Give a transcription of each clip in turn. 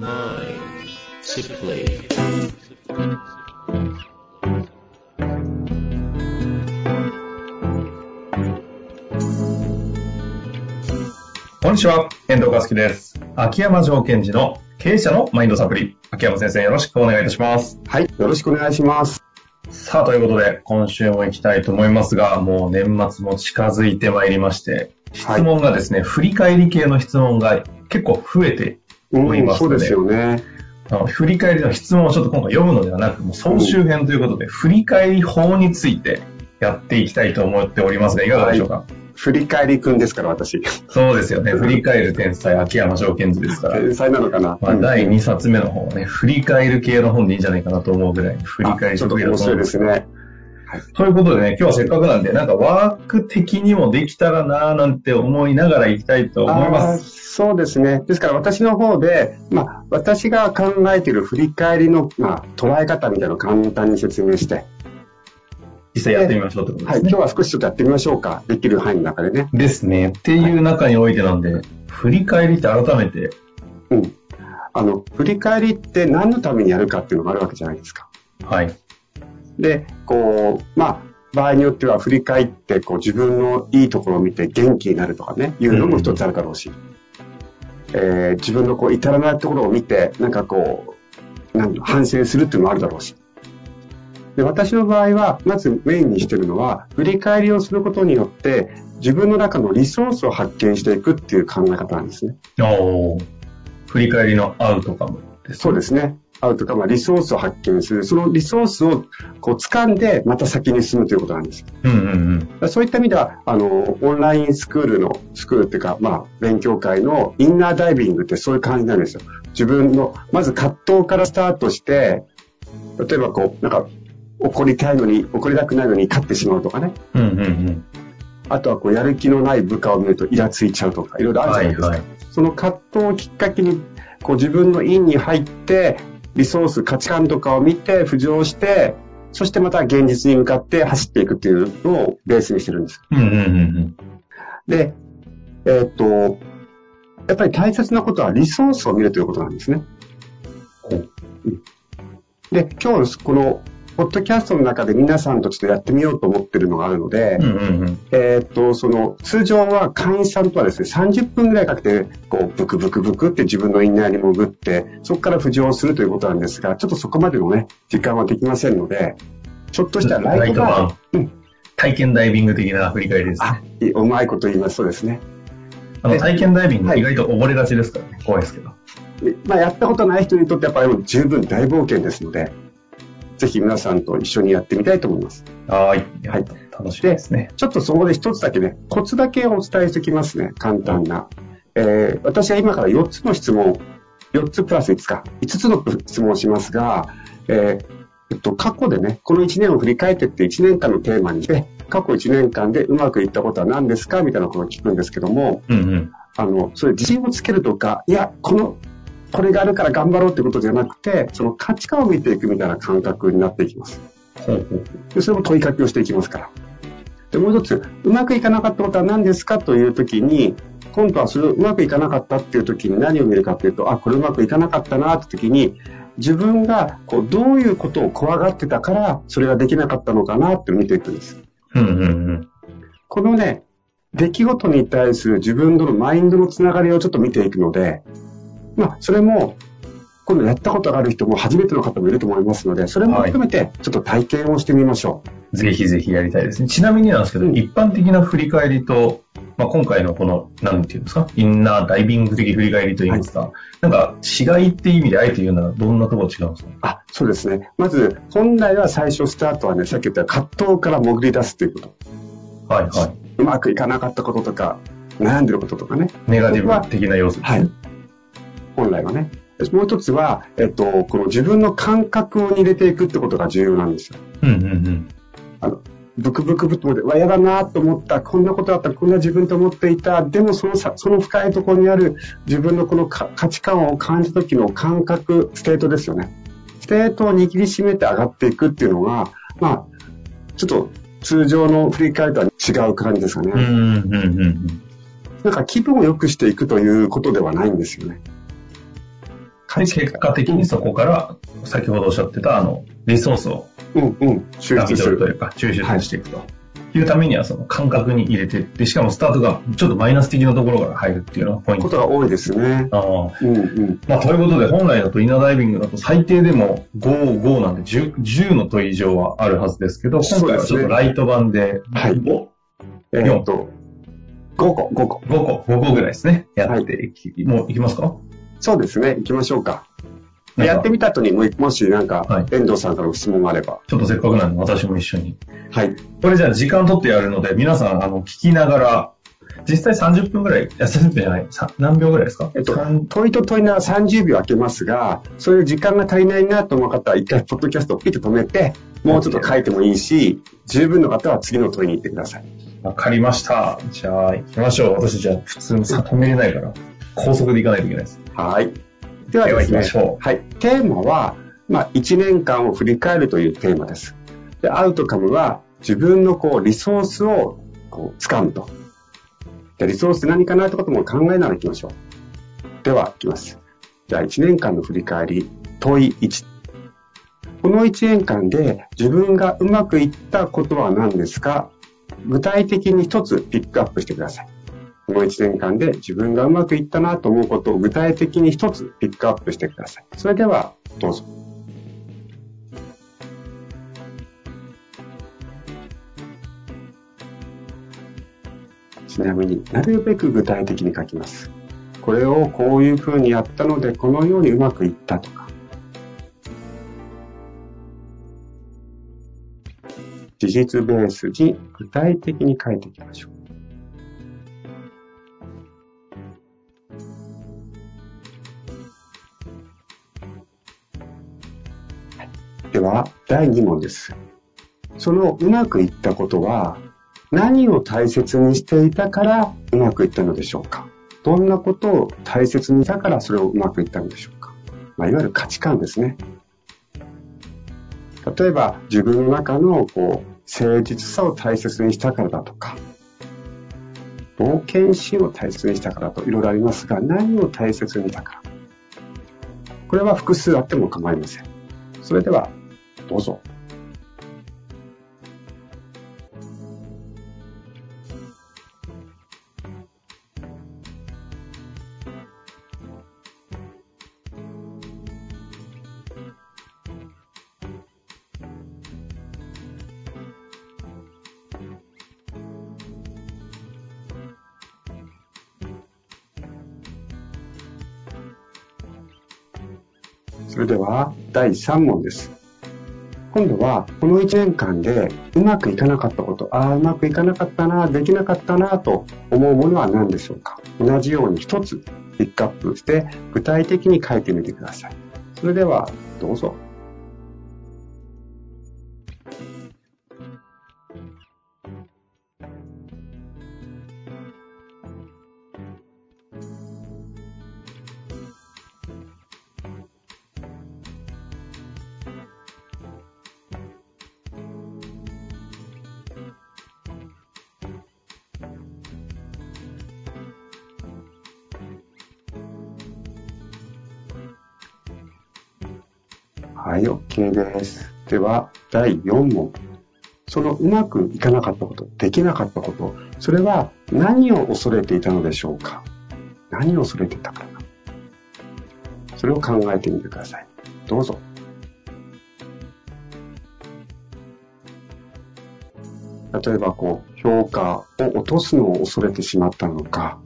こんにちは、遠藤和樹です。秋山条件時の経営者のマインドサプリ。秋山先生、よろしくお願いいたします。はい、よろしくお願いします。さあ、ということで、今週も行きたいと思いますが、もう年末も近づいてまいりまして、質問がですね、振り返り系の質問が結構増えてうん、思いますのでそうですよね。振り返りの質問をちょっと今回読むのではなく、もう総集編ということで、振り返り法についてやっていきたいと思っておりますが、いかがでしょうか、振り返りくんですから、私。そうですよね。振り返る天才、秋山条件図ですから。天才なのかな？まあ、うん第2冊目の方はね、振り返る系の本でいいんじゃないかなと思うぐらい、振り返りあちょっと得意だ面白いですすということでね、今日はせっかくなんで、なんかワーク的にもできたらなぁなんて思いながら行きたいと思います。そうですね。ですから私の方で、まあ、私が考えている振り返りの、まあ、捉え方みたいなのを簡単に説明して、実際やってみましょうってことではい、すね。今日は少しちょっとやってみましょうか。できる範囲の中でね。ですね。っていう中においてなんで、振り返りって改めて、うん。あの、振り返りって何のためにやるかっていうのがあるわけじゃないですか。はい。で、こう、まあ、場合によっては振り返って、こう、自分のいいところを見て元気になるとかね、いうのも一つあるだろうし、えー自分のこう、至らないところを見て、なんかこう、なんだ反省するっていうのもあるだろうし。で、私の場合は、まずメインにしてるのは、振り返りをすることによって、自分の中のリソースを発見していくっていう考え方なんですね。おー振り返りのアウトカムです。そうですね。アウトか、まあ、リソースを発見する。そのリソースをこう掴んで、また先に進むということなんです。うんうんうん。そういった意味では、あの、オンラインスクールの、スクールっていうか、まあ、勉強会のインナーダイビングってそういう感じなんですよ。自分の、まず葛藤からスタートして、例えばこう、なんか、怒りたいのに、怒りたくないのに勝ってしまうとかね。うんうんうん。あとはこう、やる気のない部下を見るとイラついちゃうとか、いろいろあるじゃないですか。はいはいその葛藤をきっかけに、こう、自分のインに入って、リソース、価値観とかを見て、浮上して、そしてまた現実に向かって走っていくっていうのをベースにしてるんです。うんうんうんで、えーっと、やっぱり大切なことはリソースを見るということなんですね。うんで、今日この、ポッドキャストの中で皆さんとちょっとやってみようと思ってるのがあるので、うん。うんうんうん。えーっと、その、通常は会員さんとはですね、30分ぐらいかけて、こう、ブクブクブクって自分のインナーに潜って、そこから浮上するということなんですが、ちょっとそこまでのね、時間はできませんので、ちょっとしたライトラが、イト体験ダイビング的な振り返りですあね。、いいうまいこと言いますとですね。あのえ体験ダイビングはい意外と溺れがちですからね。怖いですけど。まあ、やったことない人にとってやっぱり十分大冒険ですので、ぜひ皆さんと一緒にやってみたいと思います。はーい。はい楽しみですね。ちょっとそこで一つだけね、コツだけお伝えしておきますね。簡単な。えー私は今から4つの質問、4つプラス5か、5つの質問をしますが、えーえっと、過去でね、この1年を振り返ってって1年間のテーマにして、過去1年間でうまくいったことは何ですか？みたいなことを聞くんですけども、うんうん。あの、それ自信をつけるとか、いや、この、これがあるから頑張ろうってことじゃなくて、その価値観を見ていくみたいな感覚になっていきます。で、それも問いかけをしていきますから。で、もう一つ、うまくいかなかったことは何ですかというときに、今度はそれをうまくいかなかったっていうときに何を見るかというと、あ、これうまくいかなかったなってときに、自分がこうどういうことを怖がってたから、それができなかったのかなって見ていくんです。うんうんうん。このね、出来事に対する自分とのマインドのつながりをちょっと見ていくので、まあ、それも、今度やったことがある人も初めての方もいると思いますので、それも含めてちょっと体験をしてみましょう。ぜひぜひやりたいですね。ちなみになんですけど、うん一般的な振り返りと、まあ、今回のこの、なんていうんですか、インナーダイビング的振り返りといいますか、なんか違いって意味であえて言うならどんなところ違うんですか？あ、そうですね。まず、本来は最初スタートはね、さっき言った葛藤から潜り出すということ。はいはい。うまくいかなかったこととか、悩んでることとかね。ネガティブ的な要素ですね。はい。本来はね。もう一つは、えっと、この自分の感覚を入れていくってことが重要なんですよ。うんうんうん。ブクブクブクで、わ、やだなと思った、こんなことあった、こんな自分と思っていた、でもそのさその深いところにある自分のこのか価値観を感じた時の感覚、 state ですよね。 state を握りしめて上がっていくっていうのが、まあ、ちょっと通常の振り返りとは違う感じですかね。うんうんうんうん。なんか気分を良くしていくということではないんですよね。で、結果的にそこから、先ほどおっしゃってた、あの、リソースをうんうん。抽出する。というか、抽出していくと。いうためには、その感覚に入れてで、しかもスタートがちょっとマイナス的なところから入るっていうのがポイント。ことが多いですね。ああうんうん。まあ、ということで、本来だとイナーダイビングだと最低でも5、5なんで 10, 10の問い以上はあるはずですけど、今回はちょっとライト版ではい5、えーっと、5個、5個。5個、5個ぐらいですね。やっていき、もういきますか？そうですね。行きましょうか。かやってみた後にももしなんか、はい遠藤さんからの質問があれば。ちょっとせっかくなんで私も一緒に。はい。これじゃあ時間取ってやるので、皆さん、あの、聞きながら、実際30分ぐらい、いや、30分じゃない、さ何秒ぐらいですか？えっと三問いと問いなら30秒空けますが、そういう時間が足りないなと思う方は、一回ポッドキャストをピッと止めて、もうちょっと書いてもいいし、十分の方は次の問いに行ってください。わかりました。じゃあ、行きましょう。私、じゃあ、普通にさ止めれないから、高速で行かないといけないです。はい。ではで行きましょうはい。テーマは、まあ、1年間を振り返るというテーマです。で、アウトカムは、自分のこう、リソースを、こう、掴むと。で、リソースって何かなってことも考えながら行きましょう。では、行きます。じゃあ、1年間の振り返り、問い1。この1年間で自分がうまくいったことは何ですか？具体的に一つピックアップしてください。この1年間で自分がうまくいったなと思うことを具体的に一つピックアップしてください。それでは、どうぞ。ちなみになるべく具体的に書きます。これをこういうふうにやったので、このようにうまくいったとか。事実ベースに具体的に書いていきましょう。では、第2問です。そのうまくいったことは、何を大切にしていたからうまくいったのでしょうか？どんなことを大切にしたからそれをうまくいったのでしょうか、まあ、いわゆる価値観ですね。例えば、自分の中のこう誠実さを大切にしたからだとか、冒険心を大切にしたからといろいろありますが、何を大切にしたから。これは複数あっても構いません。それでは、どうぞ。それでは第3問です。今度はこの1年間でうまくいかなかったこと、ああ、うまくいかなかったな、できなかったなと思うものは何でしょうか？同じように1つピックアップして具体的に書いてみてください。それではどうぞ。はい、OK です。では、第4問。そのうまくいかなかったこと、できなかったこと、それは何を恐れていたのでしょうか？何を恐れていたかそれを考えてみてください。どうぞ。例えば、こう、評価を落とすのを恐れてしまったのか、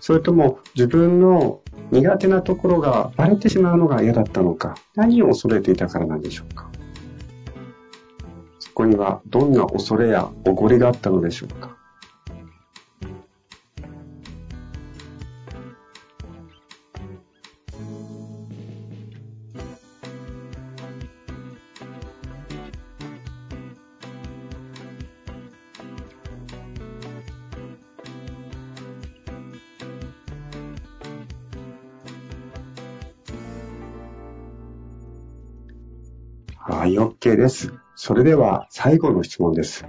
それとも自分の苦手なところがバレてしまうのが嫌だったのか、何を恐れていたからなんでしょうか。そこにはどんな恐れやおごりがあったのでしょうか。はい、OK です。それでは最後の質問です。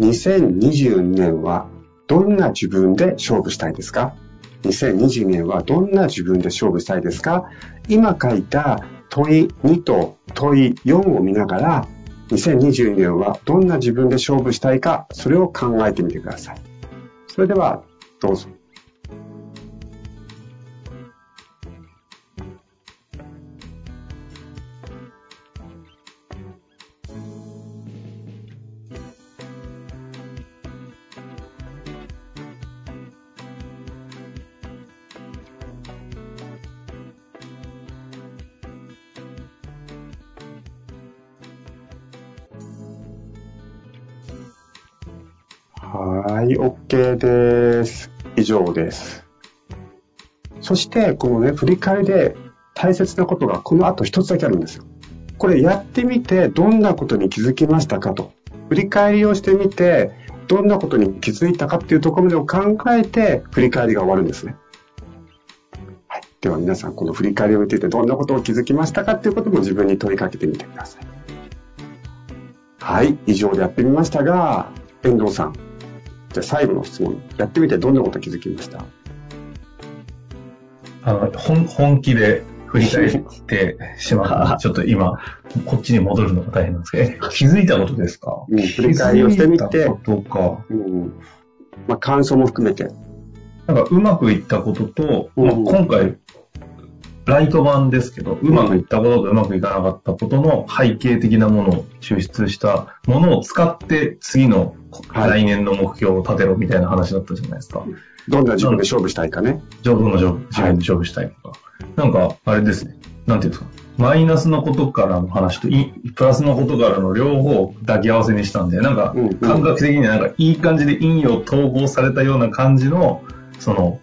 2022年はどんな自分で勝負したいですか？2022年はどんな自分で勝負したいですか？今書いた問い2と問い4を見ながら、2022年はどんな自分で勝負したいか、それを考えてみてください。それでは、どうぞ。はい、OK です。以上です。そして、このね、振り返りで大切なことがこの後一つだけあるんですよ。これやってみてどんなことに気づきましたかと。振り返りをしてみて、どんなことに気づいたかっていうところまでを考えて、振り返りが終わるんですね。はい。では皆さん、この振り返りを見ていて、どんなことを気づきましたかっていうことも自分に問いかけてみてください。はい。以上でやってみましたが、遠藤さん、じゃあ最後の質問、やってみてどんなこと気づきました？あの、本、本気で振り返ってしまった。ちょっと今、こっちに戻るのが大変なんですけど、気づいたことですか？うん、振り返りをしてみて、気づいたことか。うん。まあ、感想も含めて。なんか、うまくいったことと、うん、まあ、今回、ライト版ですけど、うまくいったこととうまくいかなかったことの背景的なものを抽出したものを使って次の来年の目標を立てろみたいな話だったじゃないですか。はい、どんな自分で勝負したいかね。自分の自分で勝負したいとか。はい、なんか、あれですね。なんていうんですか。マイナスのことからの話とプラスのことからの両方を抱き合わせにしたんで、なんか感覚的になんかいい感じで陰を統合されたような感じの、その、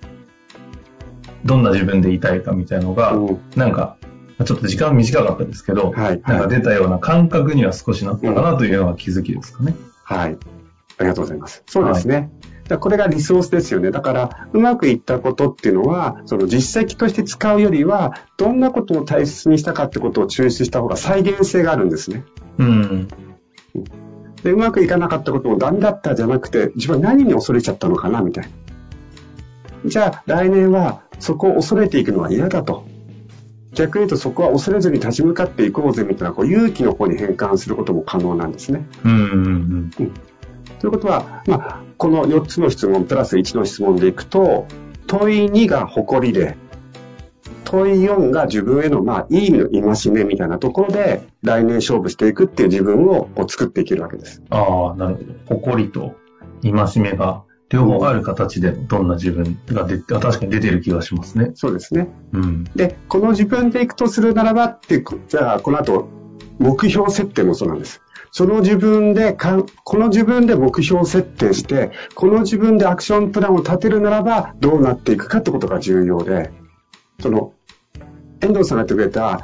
どんな自分でいたいかみたいのが、なんか、ちょっと時間短かったですけど、はい、なんか出たような感覚には少しなったかなというのが気づきですかね。はい。ありがとうございます。そうですね。はい、これがリソースですよね。だから、うまくいったことっていうのは、その実績として使うよりは、どんなことを大切にしたかってことを抽出した方が再現性があるんですね。うん。で、うまくいかなかったこともダメだったじゃなくて、自分は何に恐れちゃったのかな、みたいな。じゃあ、来年はそこを恐れていくのは嫌だと。逆に言うとそこは恐れずに立ち向かっていこうぜみたいなこう勇気の方に変換することも可能なんですね。うんうんうん、うんということは、まあ、この4つの質問プラス1の質問でいくと、問い2が誇りで、問い4が自分への、まあ、いい意味の戒めみたいなところで、来年勝負していくっていう自分をこう作っていけるわけです。ああ、なるほど。誇りと戒めが両方ある形でどんな自分が出て、確かに出てる気がしますね。そうですね。うん。で、この自分でいくとするならばって、じゃあこの後、目標設定もそうなんです。その自分でか、この自分で目標設定して、この自分でアクションプランを立てるならば、どうなっていくかってことが重要で、その、遠藤さんが言ってくれた、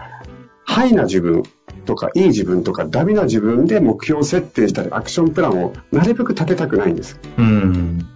ハイな自分とか、いい自分とか、ダメな自分で目標設定したり、アクションプランをなるべく立てたくないんです。うん。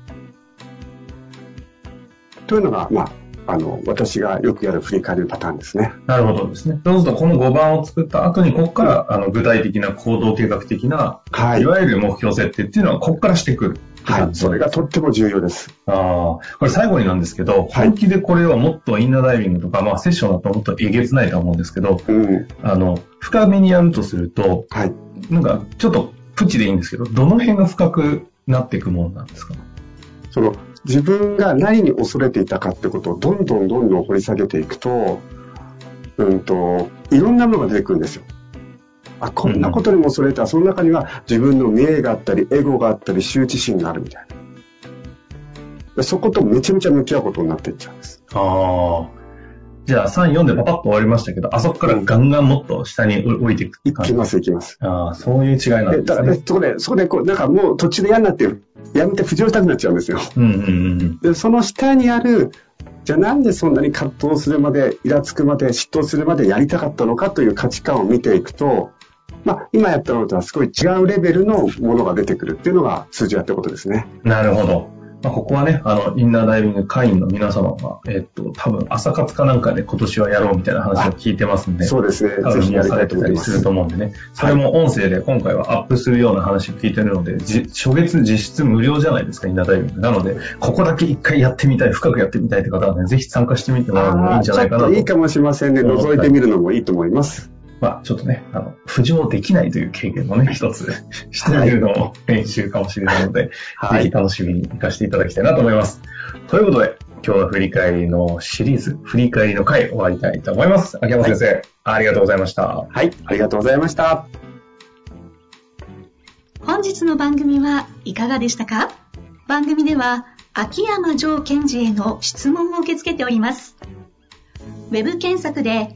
というのが、まあ、あの、私がよくやる振り返りパターンですね。なるほどですね。そうすると、この5番を作った後に、ここから、あの、具体的な行動計画的な、はい。いわゆる目標設定っていうのは、ここからしてくる。はい。それがとっても重要です。ああ。これ最後になんですけど、はい、本気でこれはもっとインナーダイビングとか、まあ、セッションだともっとえげつないと思うんですけど、うん。あの、深めにやるとすると、はい。なんか、ちょっと、プチでいいんですけど、どの辺が深くなっていくものなんですか？その、自分が何に恐れていたかってことをどんどんどんどん掘り下げていくと、うんと、いろんなものが出てくるんですよ。あ、こんなことにも恐れた、その中には自分の見栄があったり、エゴがあったり、羞恥心があるみたいな。そことめちゃめちゃ向き合うことになっていっちゃうんです。ああ。じゃあ3、4でパパッと終わりましたけど、あそこからガンガンもっと下に降りていくいきます、いきます。ああ、そういう違いなんですね。だから、そこで、そこでこう、なんかもう途中で嫌になって、やめて浮上したくなっちゃうんですよ。うんうんうん。で、その下にある、じゃあなんでそんなに葛藤するまで、イラつくまで、嫉妬するまでやりたかったのかという価値観を見ていくと、まあ、今やったのとはすごい違うレベルのものが出てくるっていうのが数字やってことですね。なるほど。まあ、ここはね、あの、インナーダイビング会員の皆様が、えっと、多分朝活かなんかで今年はやろうみたいな話を聞いてますんで、そうですね。ぜひやりたいと思います。すると思うんでね、それも音声で今回はアップするような話を聞いてるので、初月実質無料じゃないですか、インナーダイビング。なので、ここだけ一回やってみたい、深くやってみたいって方はね、ぜひ参加してみてもらうのもいいんじゃないかなと。いいかもしれませんね。覗いてみるのもいいと思います。まあ、ちょっとね、あの、浮上できないという経験もね、一つ してみるのも練習かもしれないので、はい、ぜひ楽しみに活かしていただきたいなと思います。ということで、今日の振り返りのシリーズ、振り返りの回終わりたいと思います。秋山先生、はい、ありがとうございました。はい、ありがとうございました。本日の番組はいかがでしたか？番組では、秋山城賢治への質問を受け付けております。ウェブ検索で、